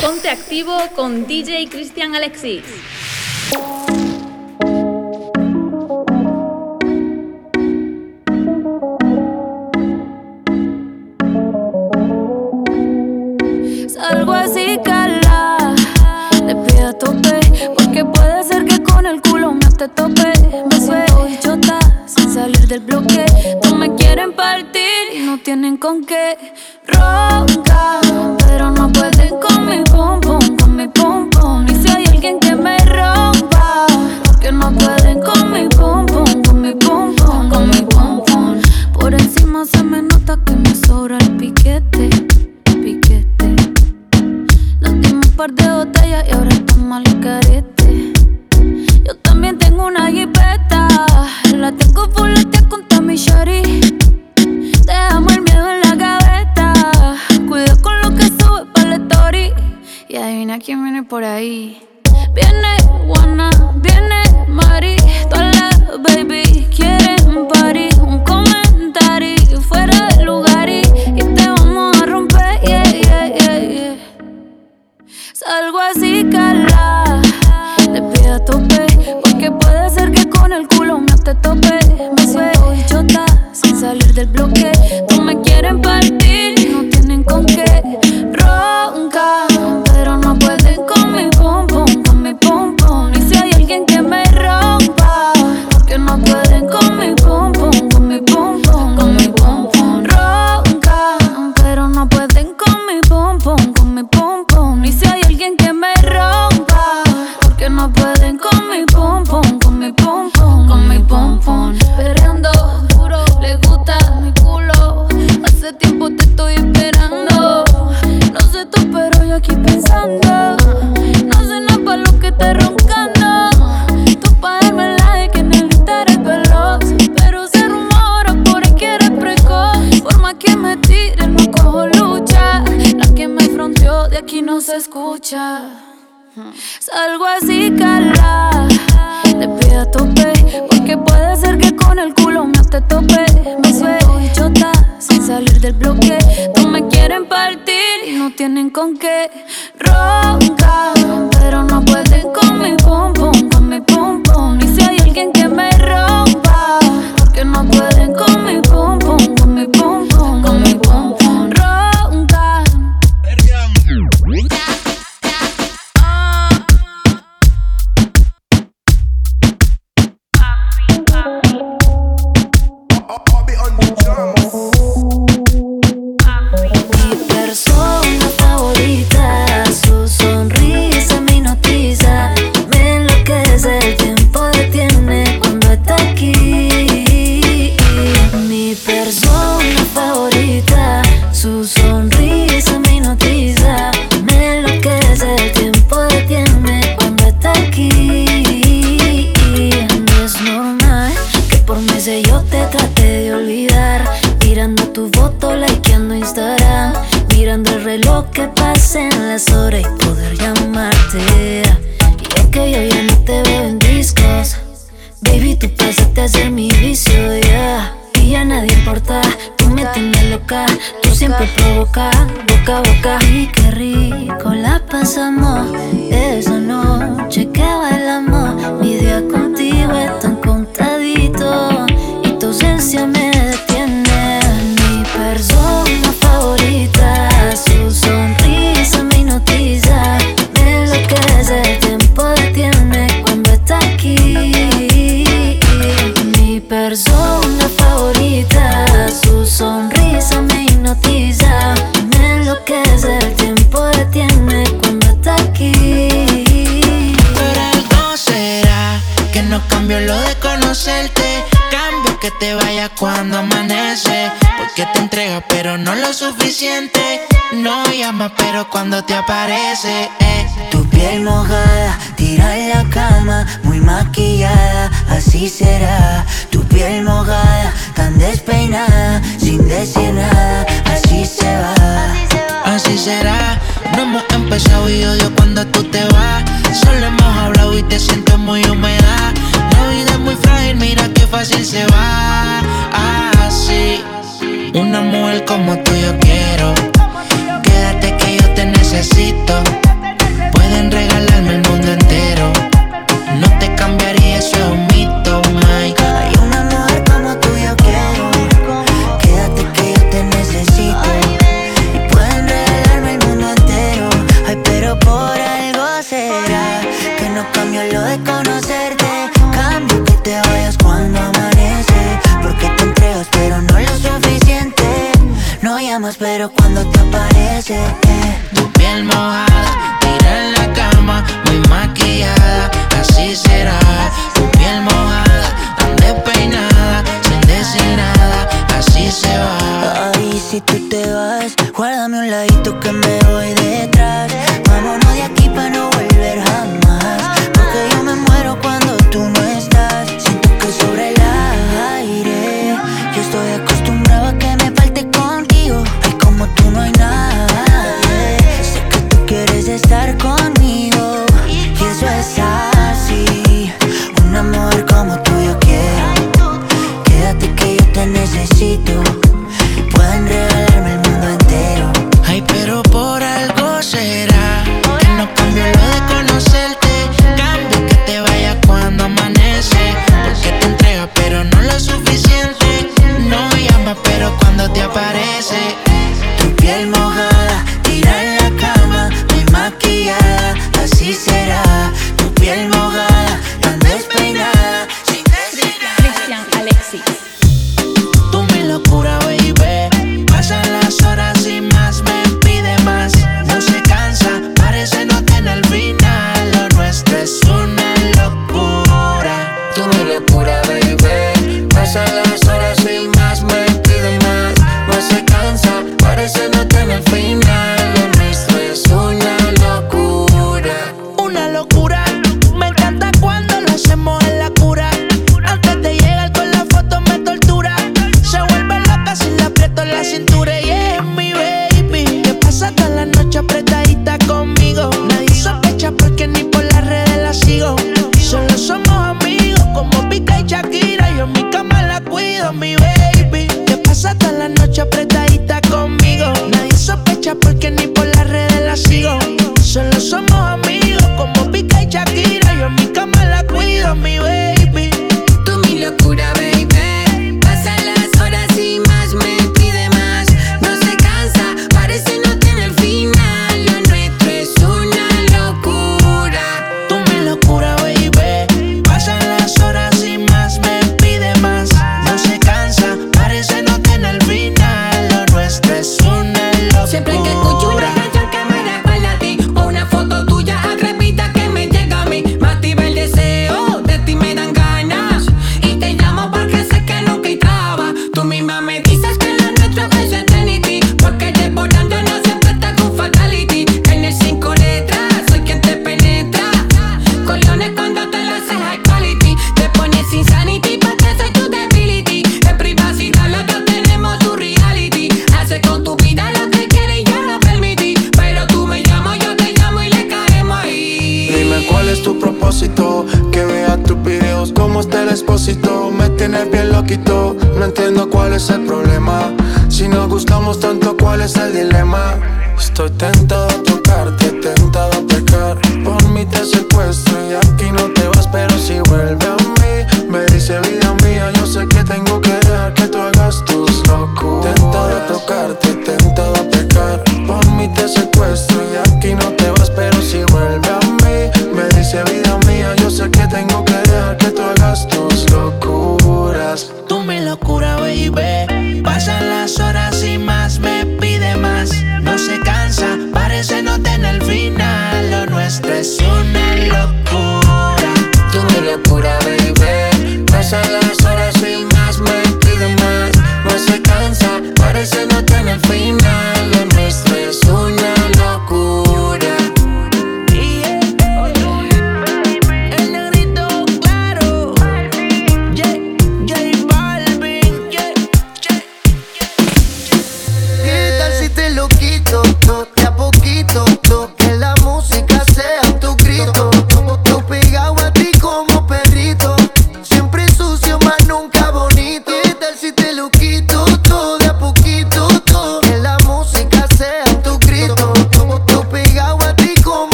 Ponte activo con DJ Cristian Alexis. salir del bloque. No me quieren partir y no tienen con qué. Ronca, pero no puedo. parece. Eh. Tu piel mojada, tira en la cama, muy maquillada, así será. Tu piel mojada, tan despeinada, sin decir nada, así se va. Así será, no hemos empezado y odio cuando tú te vas. Solo hemos hablado y te siento muy humedad. La vida es muy frágil, mira qué fácil se va. Así, una mujer como tú yo quiero necesito.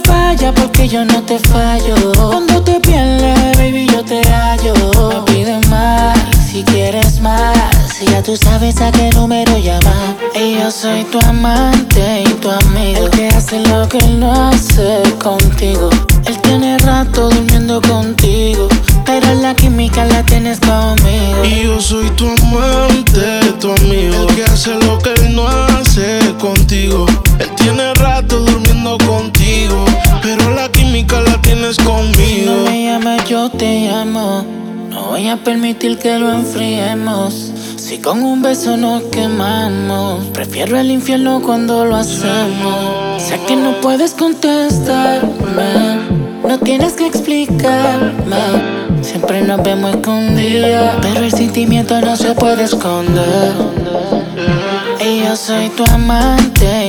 falla porque yo no te fallo. Cuando te pierdes, baby, yo te hallo. No pides más si quieres más. Ya tú sabes a qué número llamar. Y yo soy tu amante y tu amigo. El que hace lo que él no hace contigo. Él tiene rato durmiendo contigo. Pero la química la tienes conmigo. Y yo soy tu amante, tu amigo. El que hace lo que él no hace contigo. Él tiene rato durmiendo contigo pero la química la tienes conmigo. Si no me llamas, yo te llamo. No voy a permitir que lo enfriemos. Si con un beso nos quemamos, prefiero el infierno cuando lo hacemos. Sé que no puedes contestarme, no tienes que explicarme. Siempre nos vemos escondidas, pero el sentimiento no se puede esconder. Y yo soy tu amante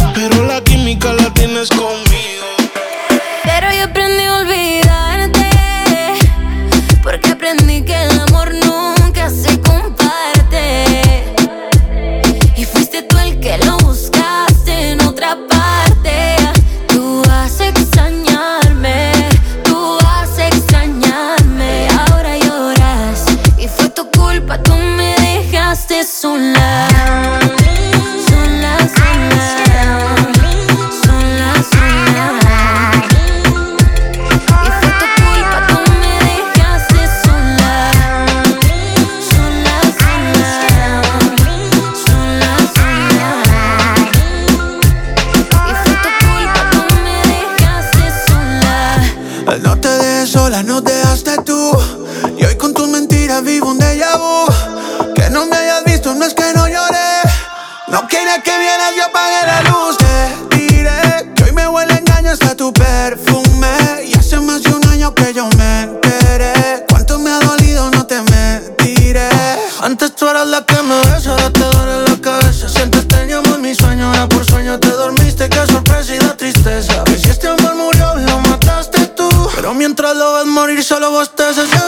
bosteces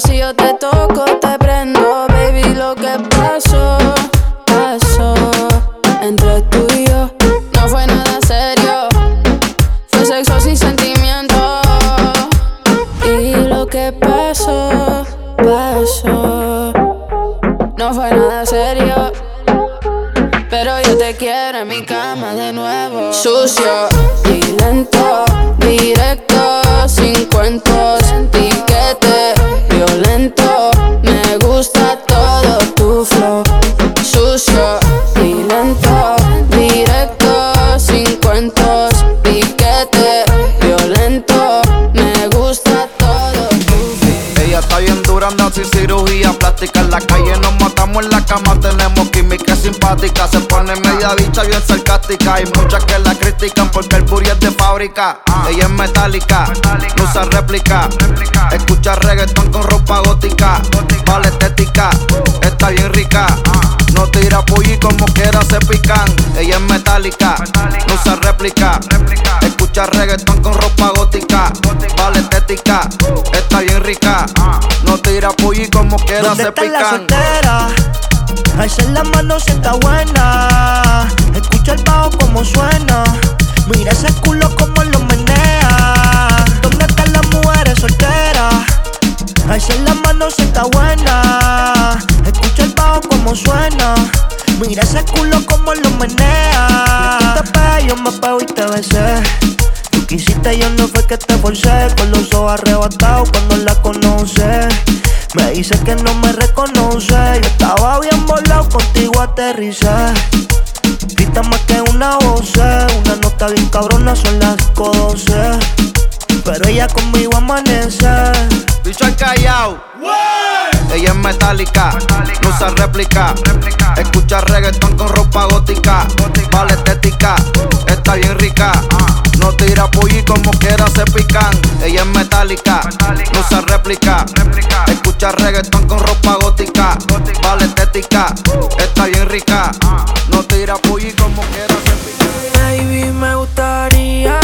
si yo te toco te prendo, baby. Lo que pasó, pasó entre tú y yo. No fue nada serio, fue sexo sin sentimiento. Y lo que pasó, pasó. No fue nada serio. Pero yo te quiero en mi cama de nuevo. Sucio media bicha bien sarcástica. Hay muchas que la critican porque el booty es de fábrica. Ella es metálica, no usa réplica. Escucha reggaetón con ropa gótica. Vale estética, está bien rica. No tira pollo como quiera se pican. Ella es metálica, no usa réplica. Escucha reggaetón con ropa gótica. Vale estética, está bien rica. No tira pollo como quiera ¿Dónde se está la pican. soltera? Alza la mano si está buena. Escucha el bajo como suena. Mira ese culo como lo menea. ¿Dónde están las mujeres solteras? Alza la mano si está buena. Escucha el bajo como suena. Mira ese culo como lo menea. Tú te pegas, yo me pego y te besé. Tú quisiste, yo no fue que te forcé. Con los ojos arrebatados cuando la conoce. Me dice que no me reconoce. Yo estaba bien volado, contigo aterricé. Grita más que una voz, una nota bien cabrona, son las 12. Pero ella conmigo amanece. Bicho al callao. Ella es metálica, no usa réplica. Escucha reggaetón con ropa gótica. Vale estética, está bien rica. No tira pollo y como quiera se pican. Ella es metálica, no usa réplica. Escucha reggaetón con ropa gótica. Vale estética, está bien rica. No tira pollo y como quiera se pican. Baby, me gustaría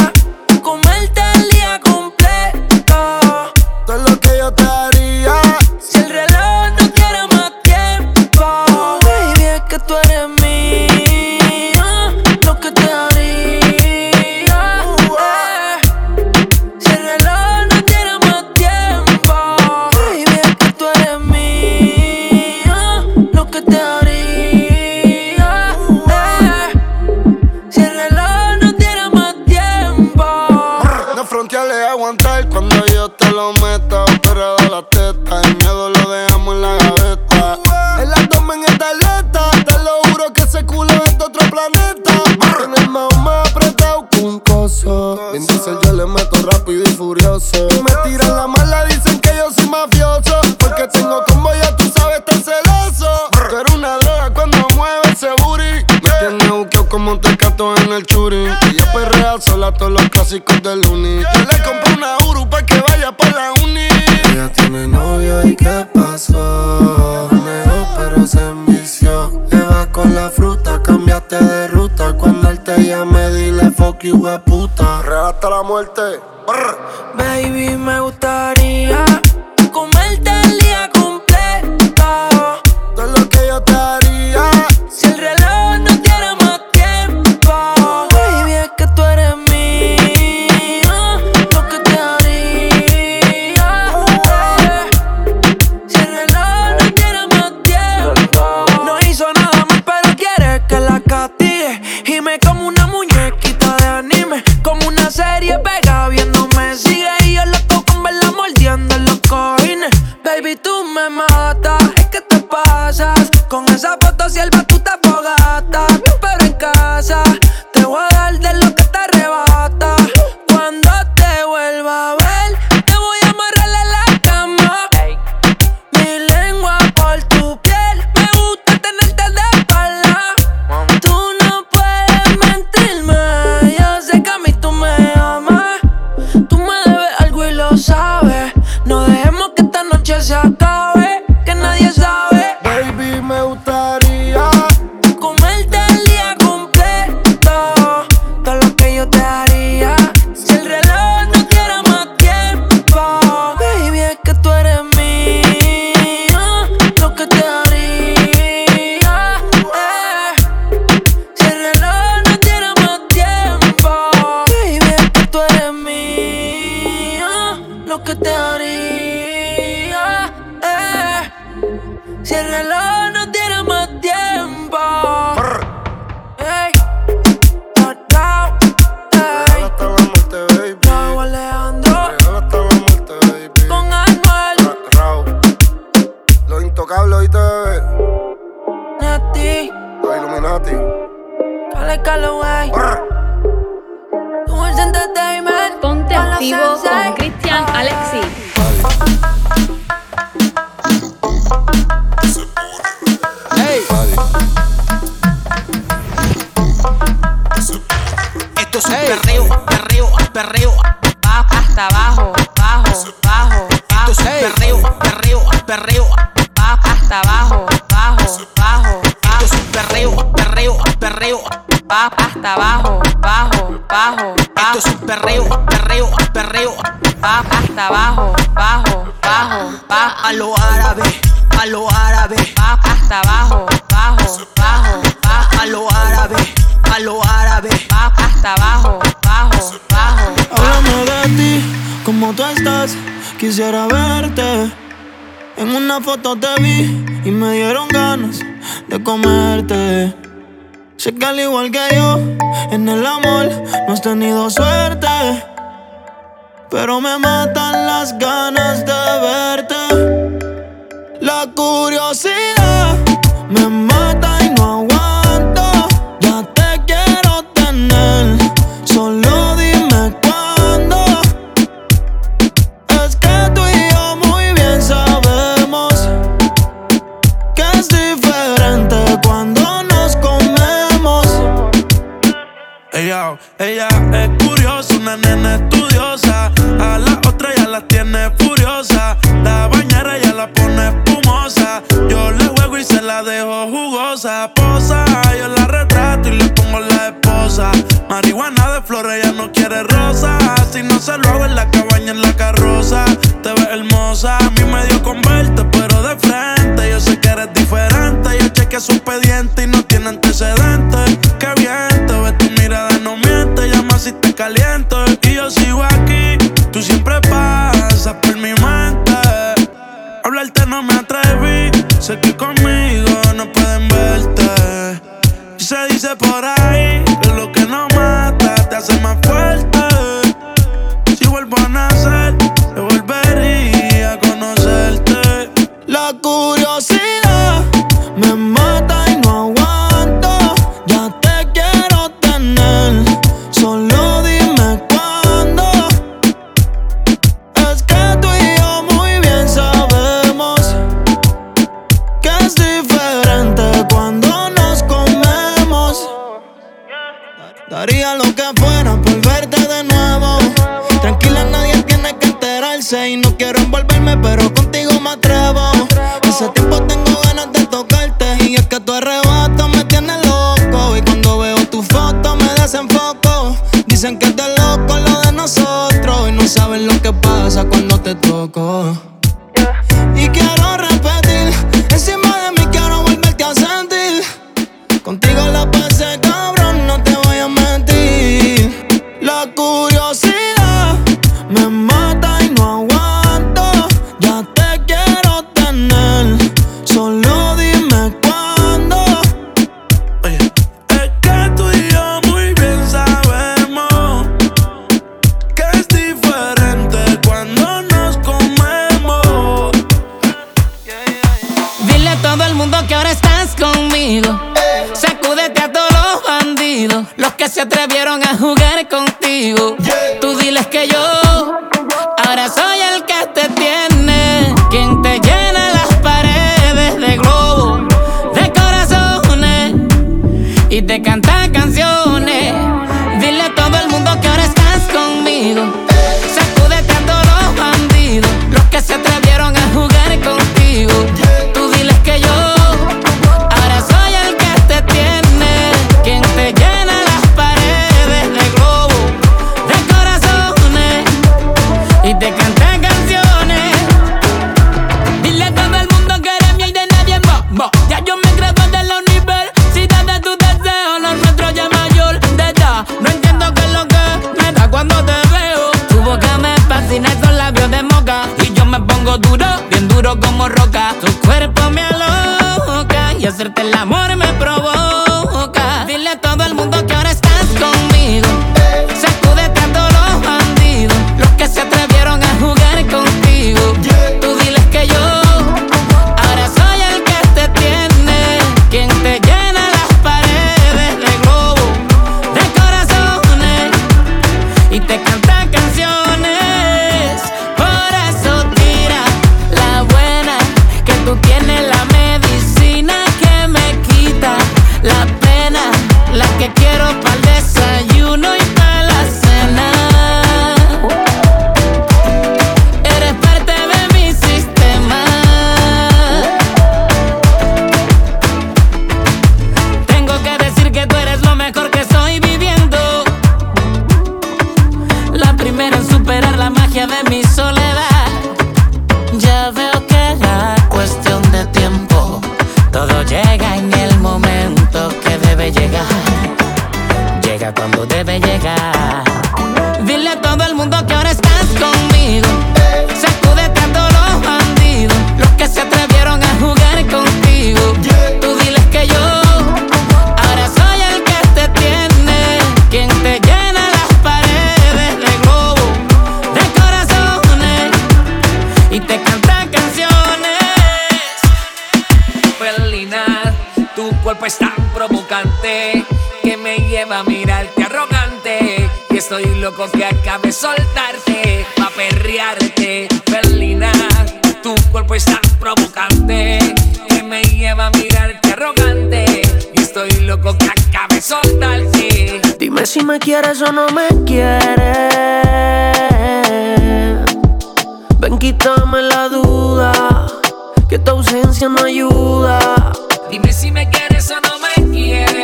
no ayuda. Dime si me quieres o no me quieres.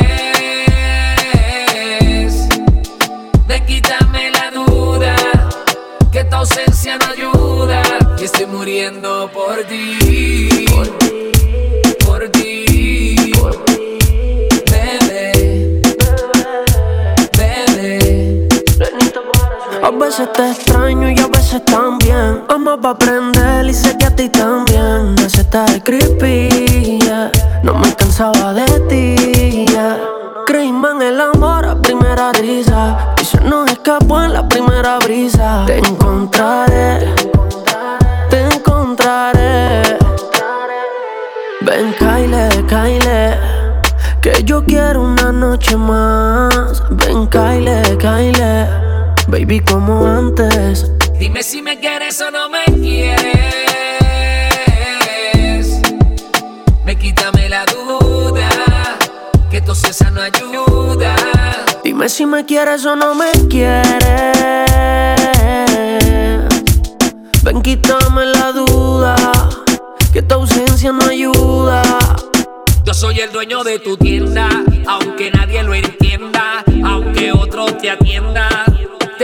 Ven, quítame la duda, que tu ausencia no ayuda. Y estoy muriendo por ti. A veces te extraño y a veces también. Vamos pa' aprender y sé que a ti también. Me hace estar creepy. No me cansaba de ti, yeah. En el amor a primera risa. Y se nos escapó en la primera brisa. Te encontraré, te encontraré. Ven, Kyle, Kyle. Que yo quiero una noche más. Ven, Kyle, Kyle. Baby, como antes. Dime si me quieres o no me quieres. Me quítame la duda, que tu ausencia no ayuda. Dime si me quieres o no me quieres. Ven, quítame la duda, que tu ausencia no ayuda. Yo soy el dueño de tu tienda, aunque nadie lo entienda, aunque otro te atienda.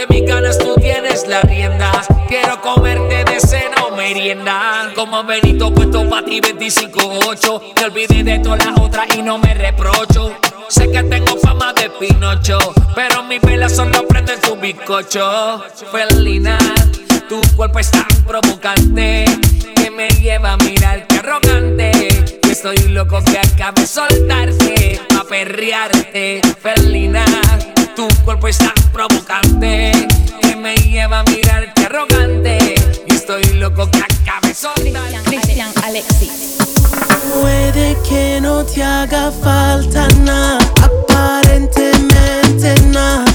Mis ganas tú tienes las riendas. Quiero comerte de cena o merienda. Como Benito puesto pa' ti 25-8. Me olvidé de todas las otras y no me reprocho. Sé que tengo fama de Pinocho, pero mis velas solo prenden tu bizcocho. Felina, tu cuerpo es tan provocante que me lleva a mirarte arrogante. Estoy loco que acabe soltarte, a perrearte. Felina, tu cuerpo es tan provocante que me lleva a mirarte arrogante. Y estoy loco que acabe. Cristian Alexis. Puede que no te haga falta nada, aparentemente nada.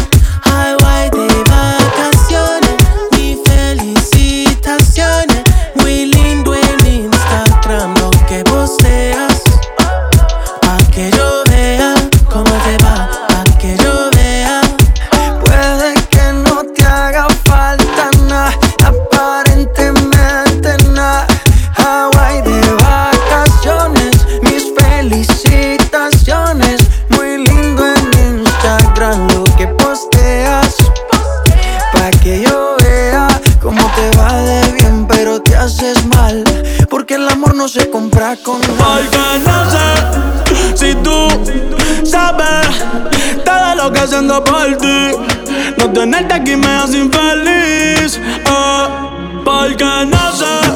Con Porque no sé si tú sabes todo lo que haciendo por ti. No tenerte aquí me hace infeliz. eh, porque no sé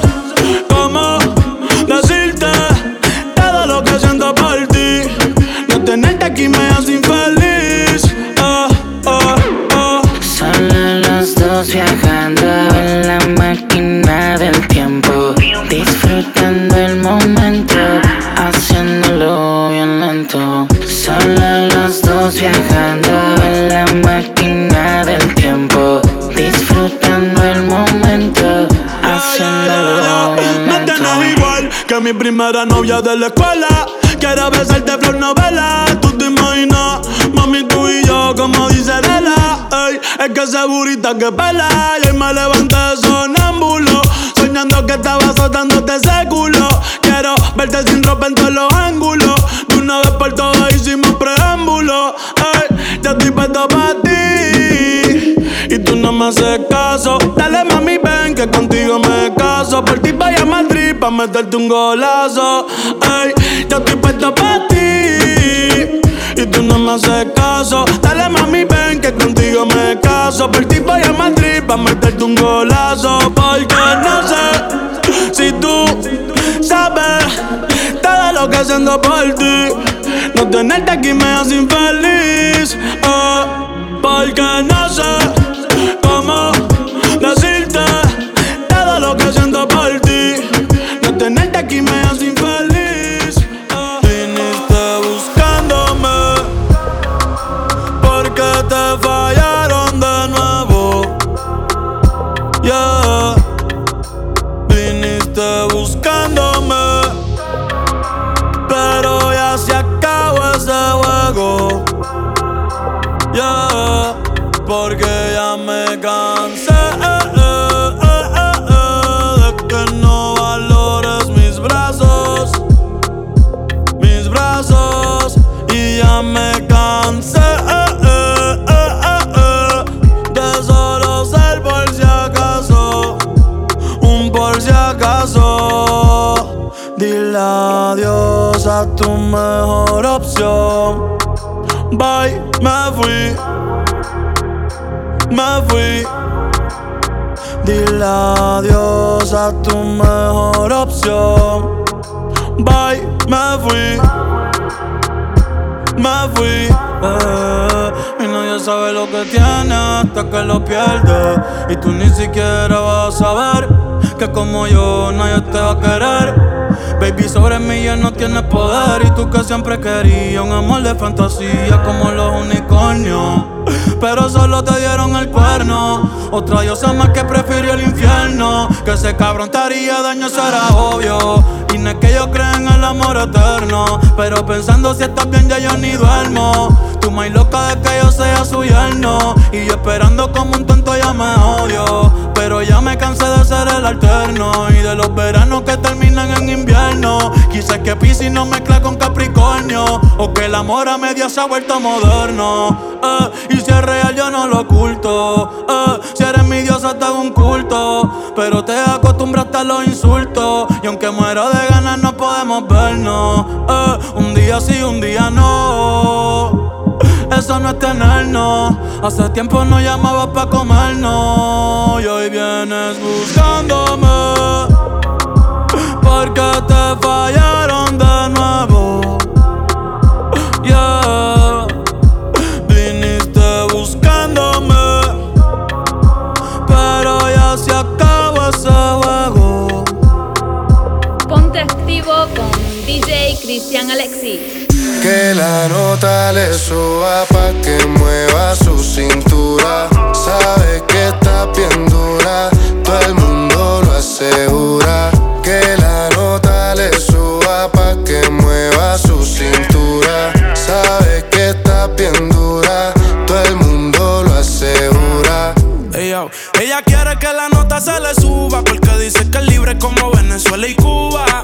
que mi primera novia de la escuela. Quiero besarte flor novela. Tú te imaginas, mami, tú y yo, como dice Lela. Ey, es que esa burrita que pela. Y hoy me levanté sonámbulo. Soñando que estaba azotándote ese culo. Quiero verte sin ropa en todos los ángulos. De una vez por todas hicimos preámbulo. Ey, ya estoy puesto para ti. No me haces caso. Dale mami, ven que contigo me caso. Por ti vaya a Madrid pa' meterte un golazo. Ey, yo estoy puesto pa' ti. Y tú no me haces caso. Dale mami, ven que contigo me caso. Por ti voy a Madrid pa' meterte un golazo. Porque no sé si tú sabes todo lo que haciendo por ti. No tenerte aquí me hace infeliz. eh, porque no sé aquí me hace infeliz. Viniste buscándome porque te fallaron de nuevo. Yeah. Viniste buscándome, pero ya se acabó ese juego. Yeah, porque adiós a tu mejor opción. Bye, me fui, me fui. Dile adiós a tu mejor opción. Bye, me fui, me fui. Eh, y nadie sabe lo que tiene hasta que lo pierde. Y tú ni siquiera vas a saber que como yo nadie te va a querer. Baby, sobre mí ya no tienes poder Y tú que siempre querías un amor de fantasía Como los unicornios. Pero solo te dieron el cuerno. Otra diosa más que prefirió el infierno. Que ese cabrón te haría daño, eso era obvio. Y no es que yo crea en el amor eterno. Pero pensando si estás bien ya yo ni duermo Tú más loca de que yo sea su yerno Y esperando como un tonto ya me odio Pero ya me cansé de ser el alterno Y de los veranos que terminan en invierno Quizás que Pisces no mezcla con Capricornio. O que el amor a media se ha vuelto moderno. Eh, y si es real, yo no lo oculto. Eh, si eres mi diosa, te hago un culto. Pero te acostumbraste a los insultos. Y aunque muero de ganas, no podemos vernos. Eh, un día sí, un día no. Eso no es tenernos. Hace tiempo no llamabas pa' comernos. Y hoy vienes buscándome. Porque te fallaron de nuevo. Yeah. Viniste buscándome. Pero ya se acabó ese juego. Ponte activo con DJ Cristian Alexis. Que la nota le suba pa' que mueva su cintura. Sabe que está bien dura, todo el mundo lo asegura. Que la nota le suba pa' que mueva su cintura. Sabe que está bien dura, todo el mundo lo asegura. Ella quiere que la nota se le suba porque dice que es libre como Venezuela y Cuba.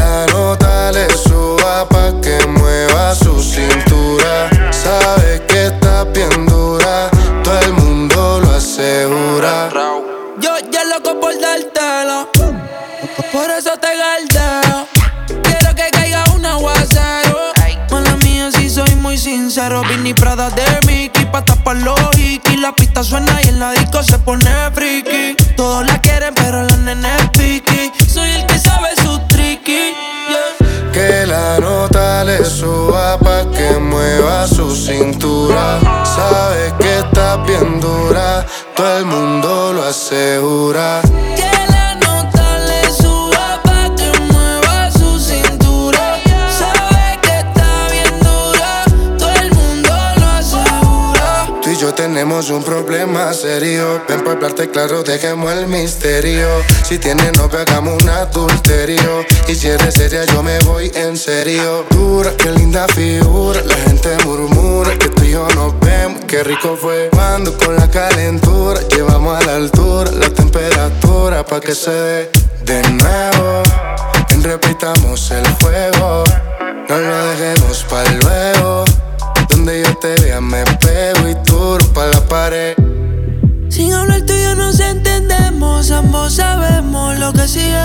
Quiero que caiga un aguacero. Mala mía, si soy muy sincero. Vini Prada de Mickey pa' tapar los hikis. La pista suena y en la disco se pone friki. Todos la quieren, pero la nene es piqui. Soy el que sabe su tricky. Que la nota le suba pa' que mueva su cintura. Sabe que está bien dura, todo el mundo lo asegura. Tenemos un problema serio. Ven para hablarte claro, dejemos el misterio. Si tienes novio, hagamos un adulterio. Y si eres seria, yo me voy en serio. Dura, qué linda figura. La gente murmura que tú y yo nos vemos. Qué rico fue cuando con la calentura llevamos a la altura la temperatura pa' que se dé de nuevo. Repitamos el juego. No lo dejemos para luego. Donde yo te vea me pego y Sin hablar tú y yo nos entendemos, ambos sabemos lo que sigue.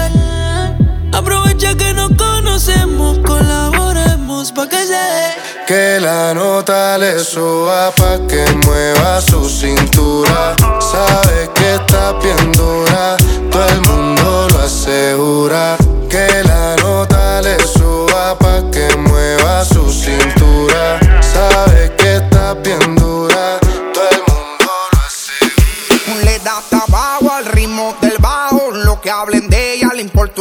Aprovecha que nos conocemos, colaboremos pa' que se dé. Que la nota le suba pa' que mueva su cintura. Sabe que está bien dura, todo el mundo lo asegura.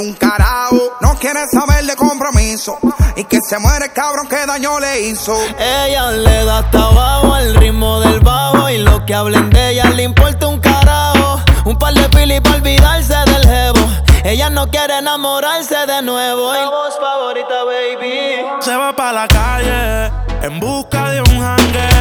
Un carajo. No quiere saber de compromiso. Y que se muere el cabrón que daño le hizo. Ella le da hasta abajo al ritmo del bajo y lo que hablen de ella le importa un carajo. Un par de pili para olvidarse del jevo. Ella no quiere enamorarse de nuevo. Y voz favorita, baby. Se va pa' la calle en busca de un jangueo.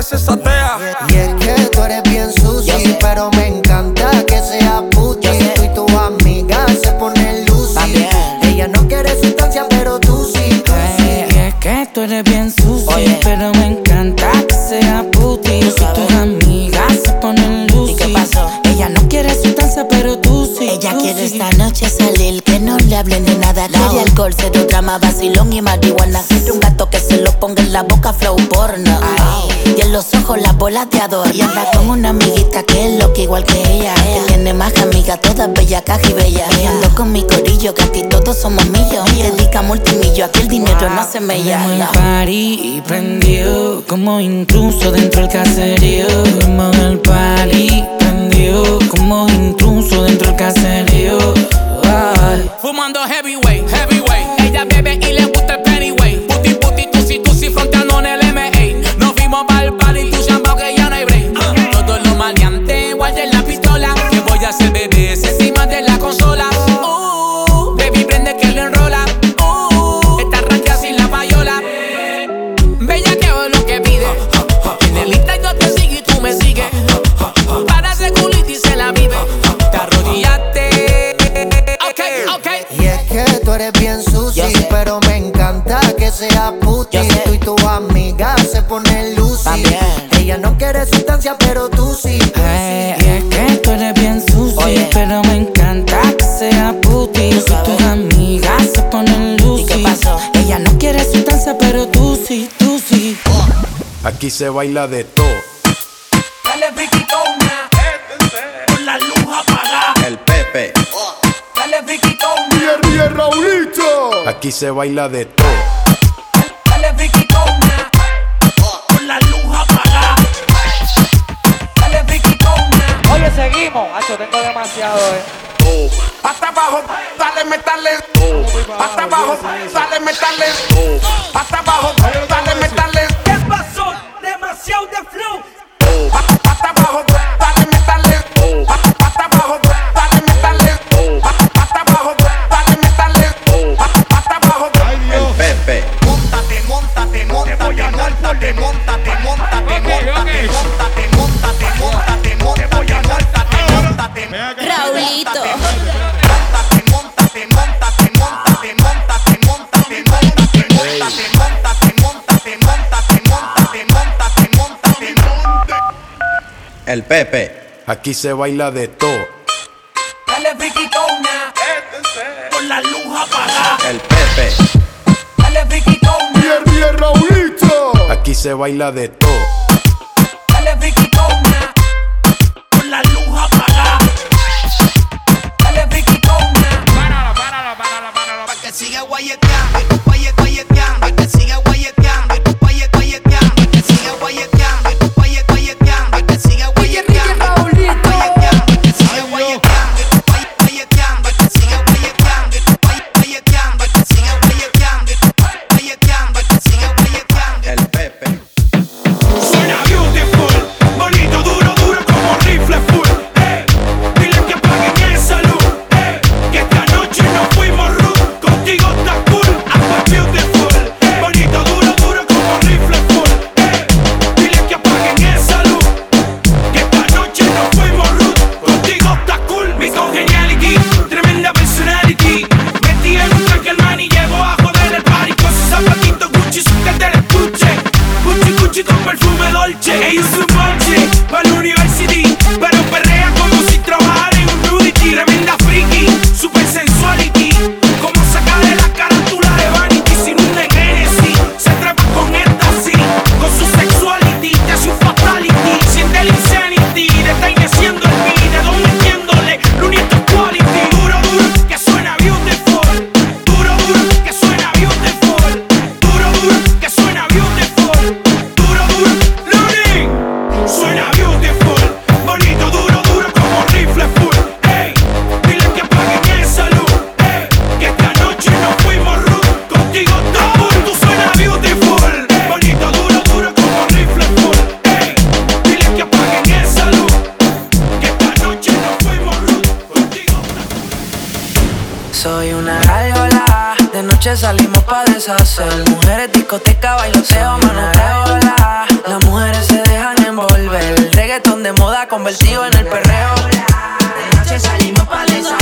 Que se satea. Y es que tú eres bien sucio, pero me encanta que sea puti. Tú y tu amiga se ponen lucy. Ella no quiere sustancia, pero tú sí. Tú sí. Y es que tú eres bien sucio, pero me encanta que sea puti. Tú y tus amigas se ponen lucy. ¿Y qué pasó? Ella no quiere sustancia, pero tú sí. Ella tú quiere sí. esta noche salir, que no le hablen de nada. Quiere alcohol, cero drama, vacilón y marihuana. Quiere un gato que se lo ponga en la boca, flow porno. Y en los ojos las bolas de adorno. Y anda con una amiguita que es loca igual que ella. Que tiene más amigas, todas bellas, caja y bellas. Y ando con mi corillo, que aquí todos somos millos. Dedica multimillo, aquí el dinero no se me Como el llama. party y prendió Como intruso dentro del caserío Como el party prendió Como intruso dentro del caserío Ay. Fumando heavyweight, heavyweight. Eres bien sucio, pero me encanta que sea puti. Tú y tu amiga se ponen lucy. Ella no quiere sustancia, pero tú sí. tú Ay, sí. y es que tú eres bien sucio Pero me encanta que sea puti Y tus amigas se ponen lucy ¿Y qué pasó? Ella no quiere sustancia pero tú sí, tú sí Aquí se baila de todo. Dale. Raulito. Aquí se baila de todo. Dale friquitona. Con la luz apagada. Dale friquitona. Oye, seguimos. Hacho, tengo demasiado, eh. Hasta abajo, dale metales. Hasta abajo, dale metales. Hasta abajo, Aquí se baila de todo. Dale friquitona. Con la luz apagada. El Pepe. Dale friquitona. Bien, bien, Raulito. Aquí se baila de todo. Noche salimos pa' deshacer. Mujeres, discoteca, bailoteo, manoteo, la. Las mujeres se dejan envolver. El reggaetón de moda convertido en el perreo. Noche salimos pa' deshacer.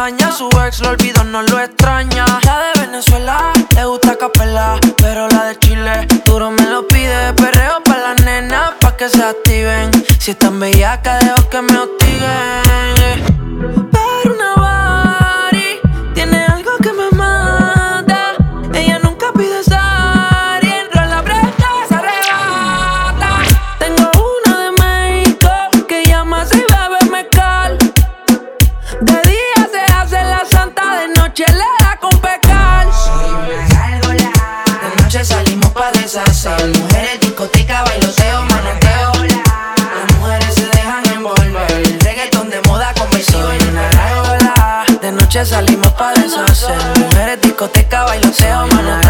Su ex lo olvidó, no lo extraña. La de Venezuela le gusta capela, pero la de Chile duro me lo pide. Perreo para las nenas, pa' que se activen. Si están bellacas, dejo que me hostiguen. Mujeres, discoteca, bailoteo, manoteo. Las mujeres se dejan envolver. El reggaetón de moda convertido en una gárgola. De noche salimos pa' deshacer. Mujeres, discoteca, bailoteo, manoteo.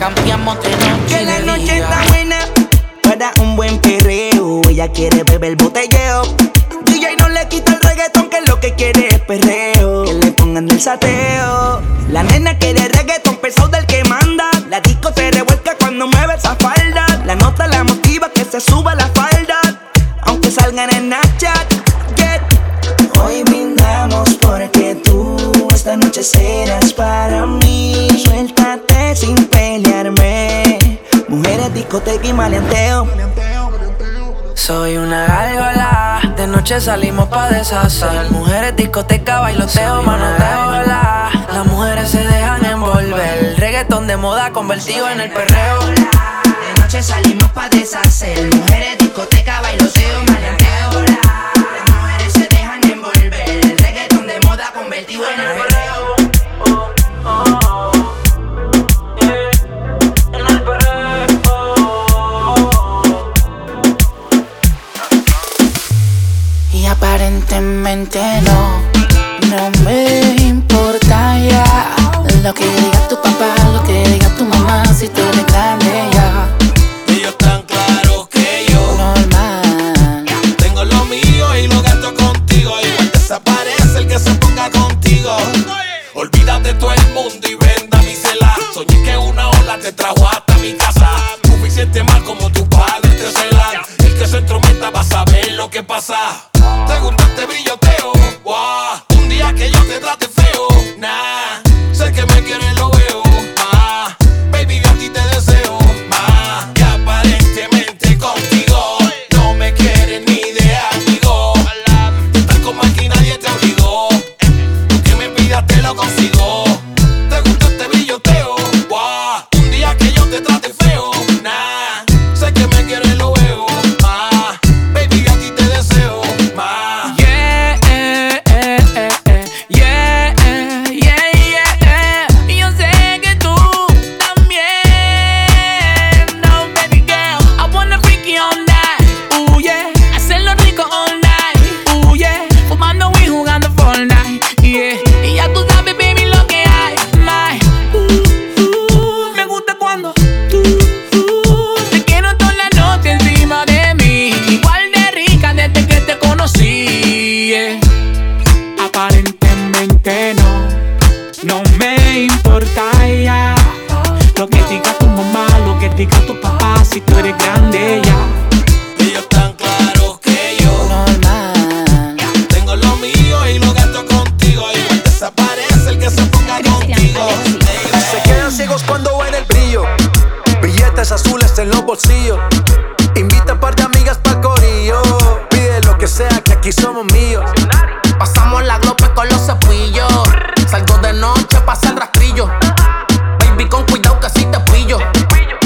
cambiamos de noche Que la noche día. está buena para un buen perreo. Ella quiere beber botelleo. DJ no le quita el reggaetón, que lo que quiere es perreo. Que le pongan el sateo. La nena quiere reggaetón pesado del que manda. La disco se revuelca cuando mueve esa falda. La nota la motiva que se suba la falda. Aunque salgan en Snapchat. Yeah. Hoy brindamos porque tú esta noche serás para mí. Sin pelearme. Mujeres, discoteca y maleanteo. Soy una gárgola, de noche salimos pa' deshacer Mujeres, discoteca, bailoteo, manoteo, la. Las mujeres se dejan envolver reggaetón de moda convertido en el perreo De noche salimos pa' deshacer Mujeres, discoteca, bailoteo, aquí somos míos. Pasamos la glope con los cepillos. Salgo de noche, pasa el rastrillo. Baby, con cuidado que si te pillo.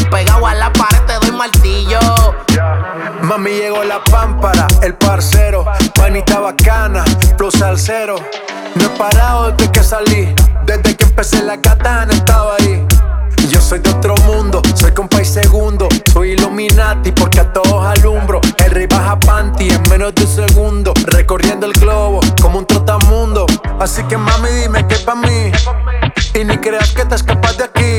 Pegado a la pared te doy martillo. Mami llegó la pámpara, el parcero. panita bacana, plus al cero. No he parado desde que salí. Desde que empecé la cata en estado menos de un segundo. Recorriendo el globo como un trotamundo. Así que mami, dime qué pa' mí. Y ni creas que te escapas de aquí.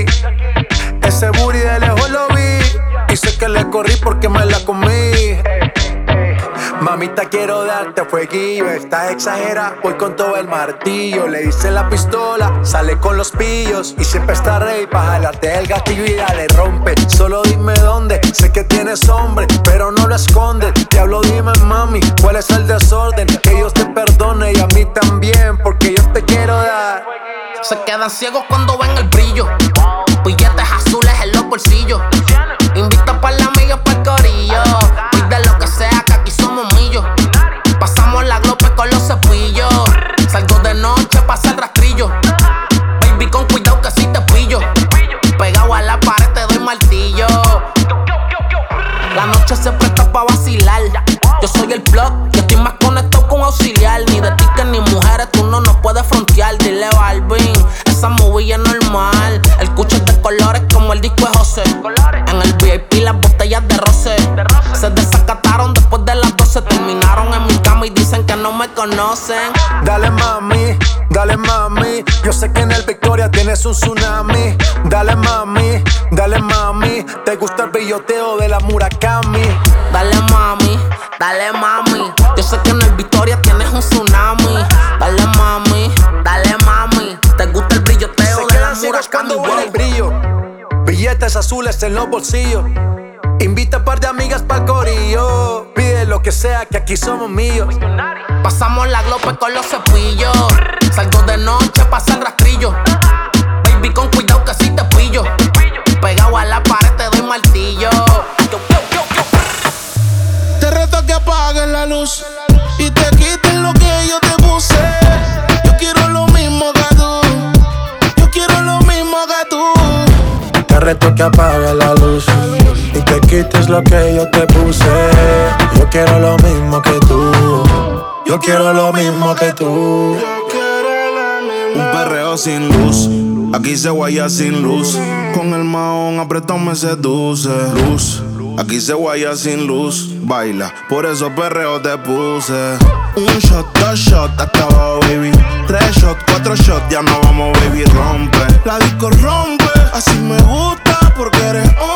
Mamita, quiero darte fueguillo. Estás exagera, voy con todo el martillo. Le hice la pistola, sale con los pillos. Y siempre está rey para jalarte el gatillo y dale rompe. Solo dime dónde, sé que tienes hombre, pero no lo escondes. Diablo, dime mami, cuál es el desorden. Que Dios te perdone y a mí también, porque yo te quiero dar. Se quedan ciegos cuando ven el brillo. No me conocen. Dale mami, dale mami. Yo sé que en el Victoria tienes un tsunami. Dale mami, dale mami. Te gusta el brilloteo de la Murakami. Dale mami, dale mami. Yo sé que en el Victoria tienes un tsunami. Dale mami, dale mami. Te gusta el brilloteo de la ciegos cuando el brillo. Billetes azules en los bolsillos. Invita a par de amigas pa'l corillo. Pide lo que sea, que aquí somos míos. Pasamos la glope con los cepillos. Salgo de noche, pasa el rastrillo. Baby, con cuidado que si te pillo. Pegado a la pared, te doy martillo. Te reto que apagues la luz y te quiten lo que yo te puse. Yo quiero lo mismo que tú. Yo quiero lo mismo que tú. Te reto que apague la luz te quites lo que yo te puse. Yo quiero lo mismo que tú. Yo quiero lo mismo que tú. Un perreo sin luz. Aquí se guaya sin luz. Con el maón apretado me seduce. Luz. Aquí se guaya sin luz. Baila, por eso perreo te puse. Un shot, dos shots, hasta abajo, baby. Tres shots, cuatro shots, ya no vamos, baby, rompe. La disco rompe, así me gusta porque eres hombre.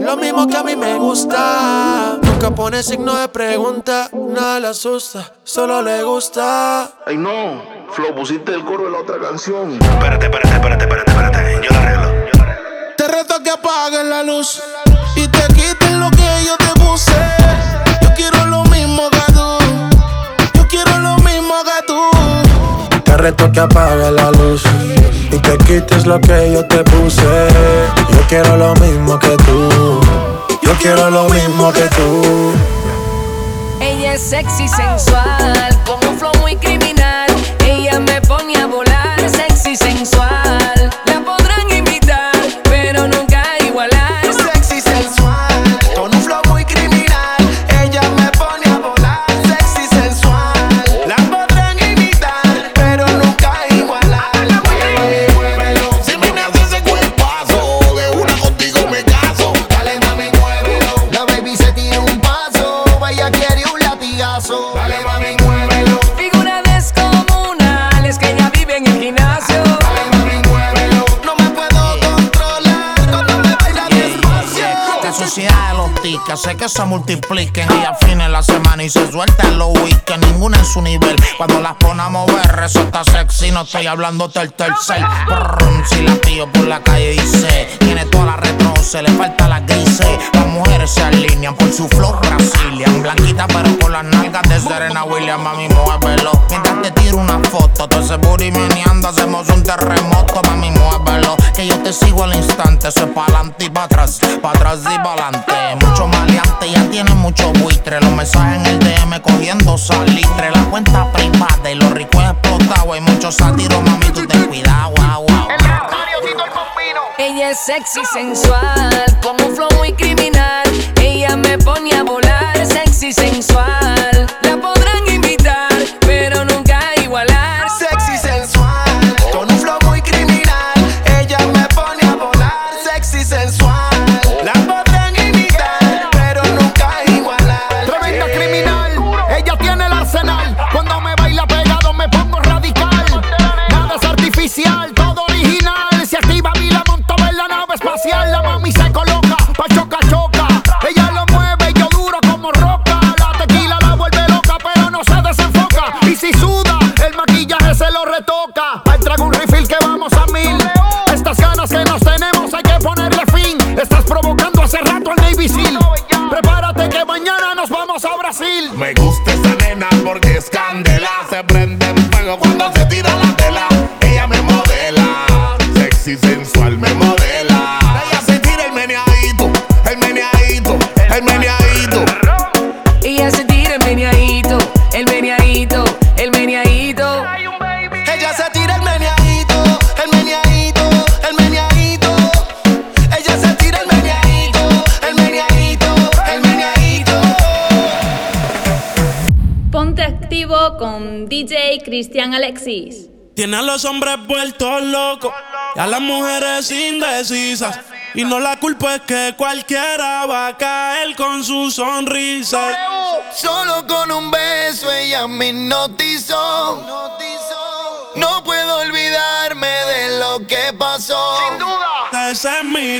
lo mismo que a mí me gusta. Nunca pone signo de pregunta, nada le asusta, solo le gusta. Ay no, Flo, pusiste el coro de la otra canción. Espérate, espérate, espérate, espérate, espérate. Yo la arreglo. Te reto a que apagues la luz y te quiten lo que yo te puse. Yo quiero lo mismo que tú. Yo quiero lo mismo que tú. Te reto que apague la luz y te quites lo que yo te puse. Yo quiero lo mismo que tú. Yo quiero lo mismo que tú. Ella es sexy, sensual, con un flow muy criminal. Ella me pone a volar, sexy, sensual. Multipliquen y afinen la semana y se suelten los weekends. Ninguna en su nivel. Cuando las pone a mover, resulta sexy. No estoy hablando del tercer. Brrr, si la pillo por la calle dice, tiene toda la retro, se le falta la grises. Las mujeres se alinean por su flow Brazilian. Blanquita pero con las nalgas de Serena Williams, mami, muévelo. Mientras te tiro una foto, todo ese booty meneando, hacemos un terremoto, mami, muévelo. Que yo te sigo al instante, eso es para adelante y para atrás, para atrás y para adelante. Mucho maleante, ya tiene mucho buitre. Los mensajes en el DM cogiendo salitre. La cuenta privada y los ricos explotados. Hay muchos sátiros, mami, tú ten cuidado, wow, wow. Ella es sexy, sensual, con un flow muy criminal. Ella me pone a volar, sexy, sensual. La Prepárate que mañana nos vamos a Brasil. Me gusta esa nena porque es candela. Con DJ Cristian Alexis. Tiene a los hombres vueltos locos y a las mujeres indecisas. Y no la culpa es que cualquiera va a caer con su sonrisa. Solo con un beso ella me hipnotizó. No puedo olvidarme de lo que pasó. Sin duda. Esa es mi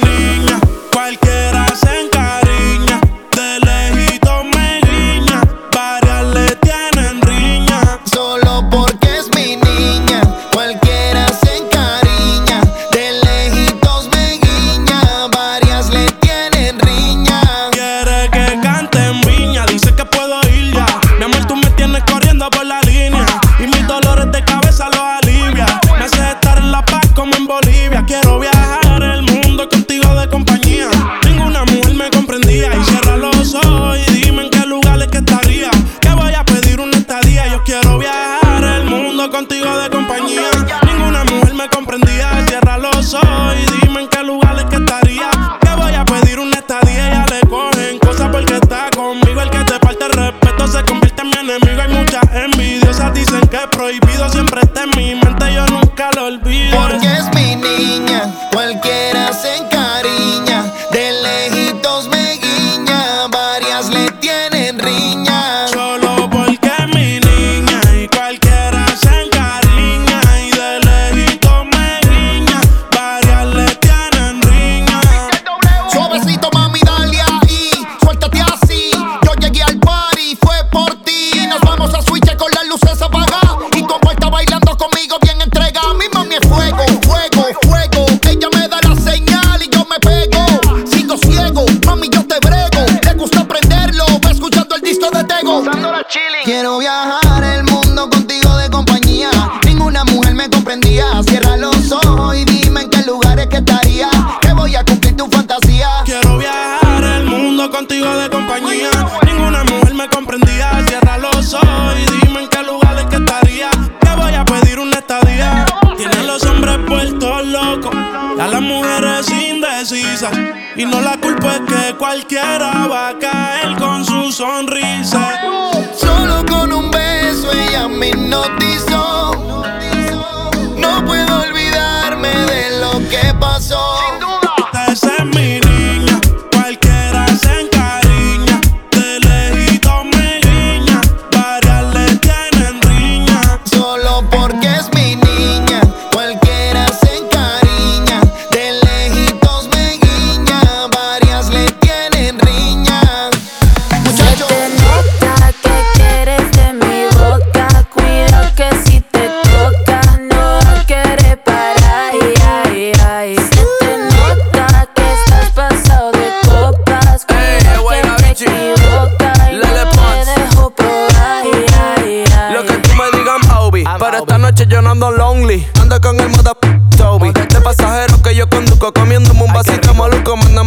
prohibido. Siempre Quiero viajar el mundo contigo de compañía. Ninguna mujer me comprendía. Cierra los ojos y dime en qué lugares que estaría. Que voy a cumplir tu fantasía. Quiero viajar el mundo contigo de compañía. Ninguna mujer me comprendía. Cierra los ojos y dime en qué lugares que estaría. Que voy a pedir una estadía. Tienen los hombres vueltos locos. A las mujeres indecisas. Y no la culpa es que cualquiera va a caer con su sonrisa. Me hipnotizó. No puedo olvidarme de lo que pasó.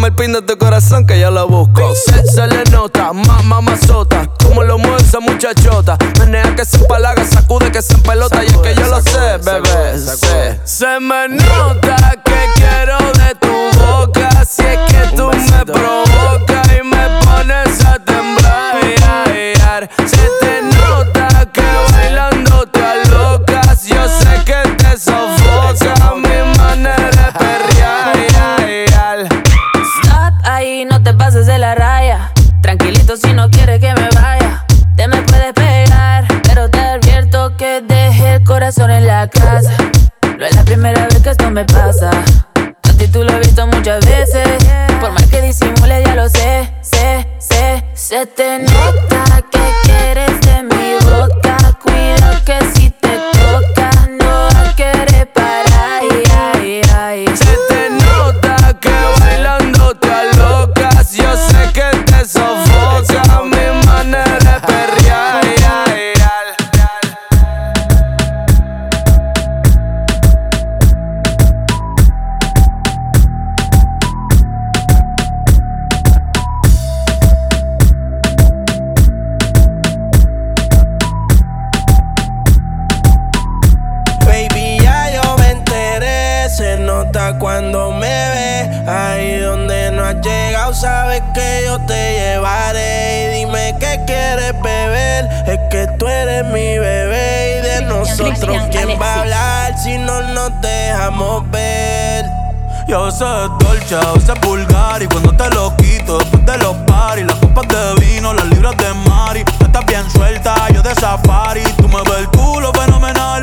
Dame el pin de tu corazón que yo lo busco. Se, se le nota, mamá mazota. Como lo mueve esa muchachota. Menea que se empalaga, sacude que se pelota. Y es que yo lo sé, bebé. Sé. Se me nota sé. Cuando me ve. Ahí donde no has llegado, sabes que yo te llevaré. Y dime qué quieres beber. Es que tú eres mi bebé. Y de nosotros, ¿quién va a hablar si no nos dejamos ver? Y a veces es dolce, a veces es vulgar Y cuando te lo quito después de los paris Las copas de vino, las libras de mari Tú estás bien suelta, yo de safari Tú me ves el culo fenomenal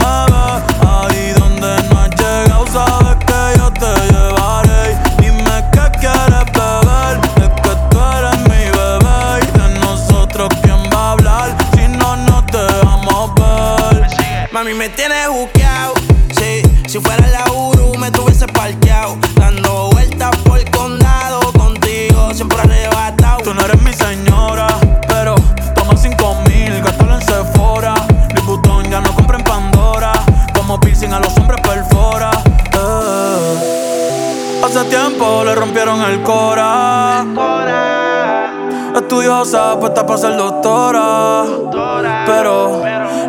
me tienes buqueado. Sí, si fuera la Uru, me tuviese parqueado. Dando vueltas por el condado contigo, siempre arrebatado. Tú no eres mi señora, pero toma cinco mil, gástalo en Sephora. Liputón ya no compra en Pandora, como piercing a los hombres perfora. Eh. Hace tiempo le rompieron el cora. Estudiosa, puesta para ser doctora. Pero